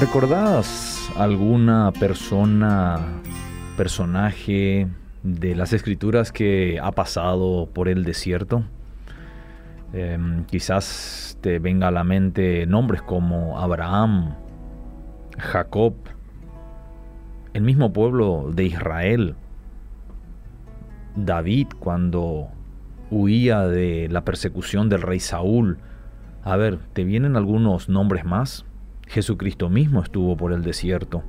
¿Recordás alguna persona, personaje de las escrituras que ha pasado por el desierto? Em, quizás te venga a la mente nombres como Abraham, Jacob, el mismo pueblo de Israel, David cuando huía de la persecución del rey Saúl. A ver, ¿te vienen algunos nombres más? Jesucristo mismo estuvo por el desierto.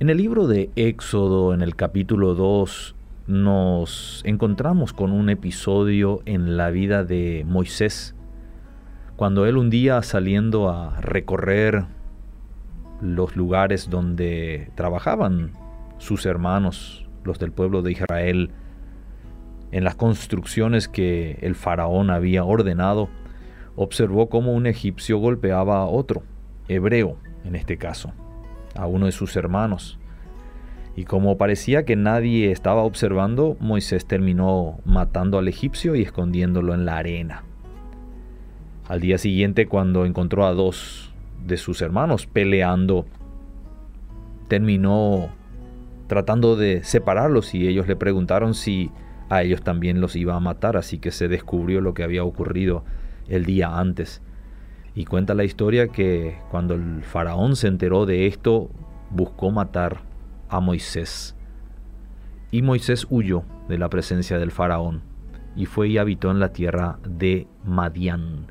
En el libro de Éxodo, en el capítulo 2, nos encontramos con un episodio en la vida de Moisés, cuando él un día saliendo a recorrer los lugares donde trabajaban sus hermanos, los del pueblo de Israel, en las construcciones que el faraón había ordenado, observó cómo un egipcio golpeaba a otro, hebreo en este caso, a uno de sus hermanos. Y como parecía que nadie estaba observando, Moisés terminó matando al egipcio y escondiéndolo en la arena. Al día siguiente, cuando encontró a dos de sus hermanos peleando, terminó tratando de separarlos y ellos le preguntaron si a ellos también los iba a matar, así que se descubrió lo que había ocurrido el día antes. Y cuenta la historia que cuando el faraón se enteró de esto, buscó matar a Moisés. Y Moisés huyó de la presencia del faraón y fue y habitó en la tierra de Madián,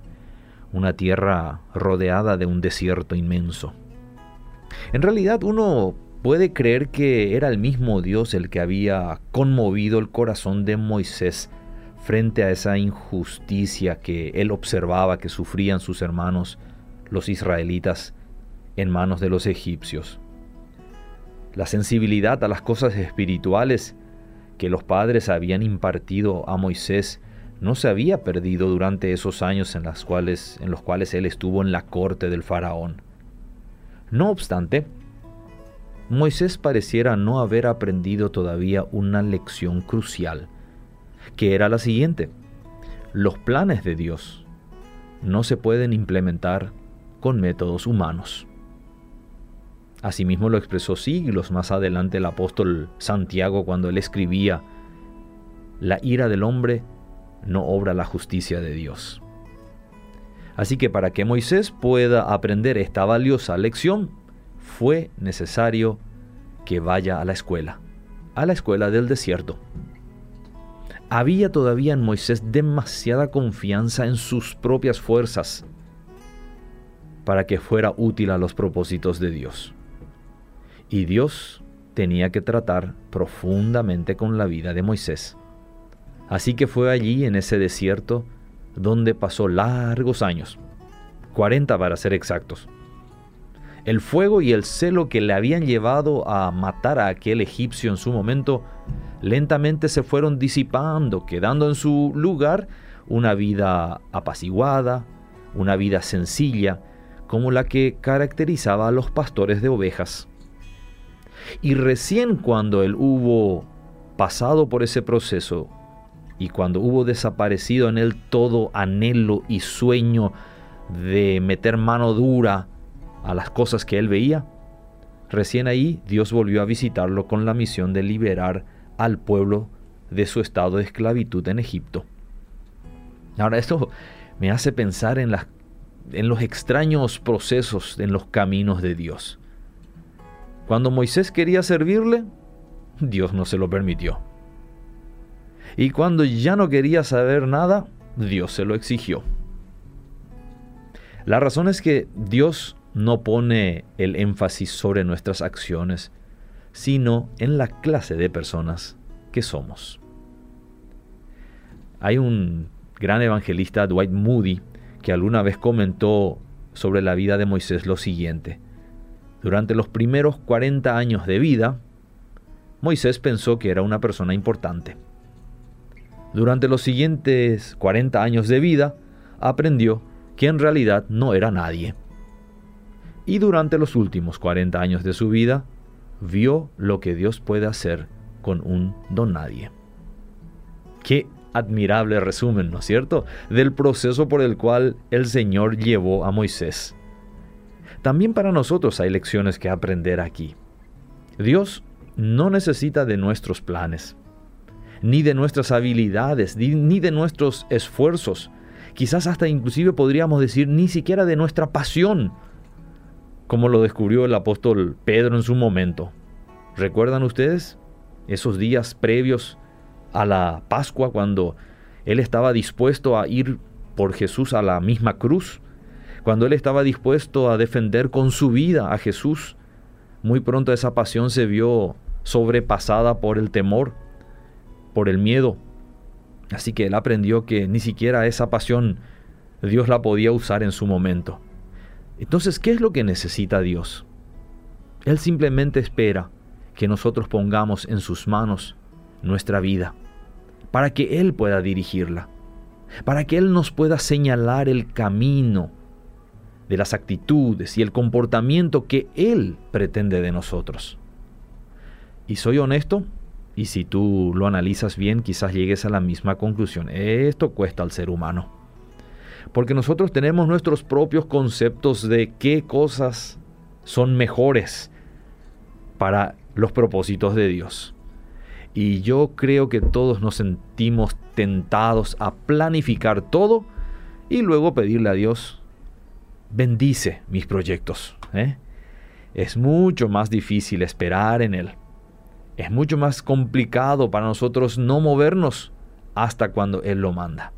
una tierra rodeada de un desierto inmenso. En realidad uno puede creer que era el mismo Dios el que había conmovido el corazón de Moisés frente a esa injusticia que él observaba que sufrían sus hermanos, los israelitas, en manos de los egipcios. La sensibilidad a las cosas espirituales que los padres habían impartido a Moisés no se había perdido durante esos años en, los cuales él estuvo en la corte del faraón. No obstante, Moisés pareciera no haber aprendido todavía una lección crucial que era la siguiente. Los planes de Dios no se pueden implementar con métodos humanos. Asimismo lo expresó siglos más adelante el apóstol Santiago cuando él escribía, la ira del hombre no obra la justicia de Dios. Así que para que Moisés pueda aprender esta valiosa lección, fue necesario que vaya a la escuela, a la escuela del desierto. Había todavía en Moisés demasiada confianza en sus propias fuerzas para que fuera útil a los propósitos de Dios. Y Dios tenía que tratar profundamente con la vida de Moisés. Así que fue allí en ese desierto donde pasó largos años, 40 para ser exactos. El fuego y el celo que le habían llevado a matar a aquel egipcio en su momento lentamente se fueron disipando, quedando en su lugar una vida apaciguada, una vida sencilla, como la que caracterizaba a los pastores de ovejas. Y recién cuando él hubo pasado por ese proceso y cuando hubo desaparecido en él todo anhelo y sueño de meter mano dura a las cosas que él veía, recién ahí Dios volvió a visitarlo con la misión de liberar al pueblo de su estado de esclavitud en Egipto. Ahora esto me hace pensar en, en los extraños procesos en los caminos de Dios. Cuando Moisés quería servirle, Dios no se lo permitió. Y cuando ya no quería saber nada, Dios se lo exigió. La razón es que Dios no pone el énfasis sobre nuestras acciones, sino en la clase de personas que somos. Hay un gran evangelista, Dwight Moody, que alguna vez comentó sobre la vida de Moisés lo siguiente. Durante los primeros 40 años de vida, Moisés pensó que era una persona importante. Durante los siguientes 40 años de vida, aprendió que en realidad no era nadie. Y durante los últimos 40 años de su vida, vio lo que Dios puede hacer con un don nadie. Qué admirable resumen, ¿no es cierto?, del proceso por el cual el Señor llevó a Moisés. También para nosotros hay lecciones que aprender aquí. Dios no necesita de nuestros planes, ni de nuestras habilidades, ni de nuestros esfuerzos. Quizás hasta inclusive podríamos decir ni siquiera de nuestra pasión, como lo descubrió el apóstol Pedro en su momento. ¿Recuerdan ustedes esos días previos a la Pascua cuando él estaba dispuesto a ir por Jesús a la misma cruz? Cuando él estaba dispuesto a defender con su vida a Jesús, muy pronto esa pasión se vio sobrepasada por el temor, por el miedo. Así que él aprendió que ni siquiera esa pasión Dios la podía usar en su momento. Entonces, ¿qué es lo que necesita Dios? Él simplemente espera que nosotros pongamos en sus manos nuestra vida, para que Él pueda dirigirla, para que Él nos pueda señalar el camino de las actitudes y el comportamiento que Él pretende de nosotros. Y soy honesto, y si tú lo analizas bien, quizás llegues a la misma conclusión. Esto cuesta al ser humano. Porque nosotros tenemos nuestros propios conceptos de qué cosas son mejores para los propósitos de Dios. Y yo creo que todos nos sentimos tentados a planificar todo y luego pedirle a Dios, bendice mis proyectos. ¿eh? Es mucho más difícil esperar en Él. Es mucho más complicado para nosotros no movernos hasta cuando Él lo manda.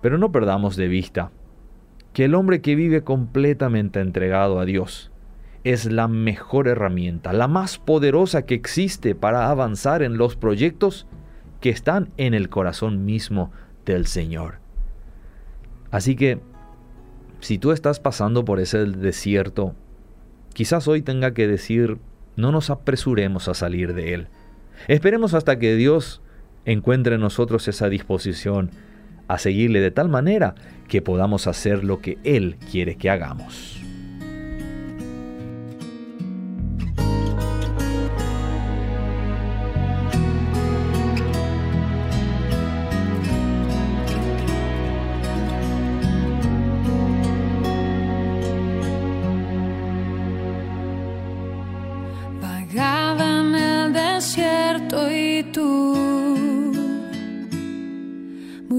Pero no perdamos de vista que el hombre que vive completamente entregado a Dios es la mejor herramienta, la más poderosa que existe para avanzar en los proyectos que están en el corazón mismo del Señor. Así que, si tú estás pasando por ese desierto, quizás hoy tenga que decir, no nos apresuremos a salir de él. Esperemos hasta que Dios encuentre en nosotros esa disposición a seguirle de tal manera que podamos hacer lo que Él quiere que hagamos.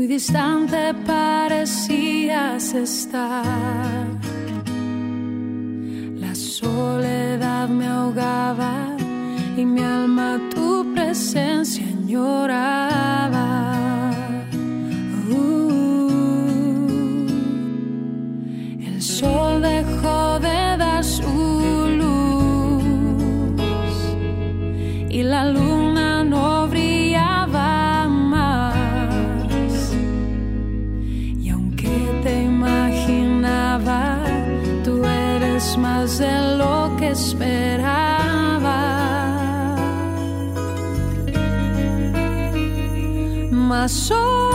Distante parecías estar. La soledad me ahogaba y mi alma tu presencia añoraba. Esperaba. Mas hoy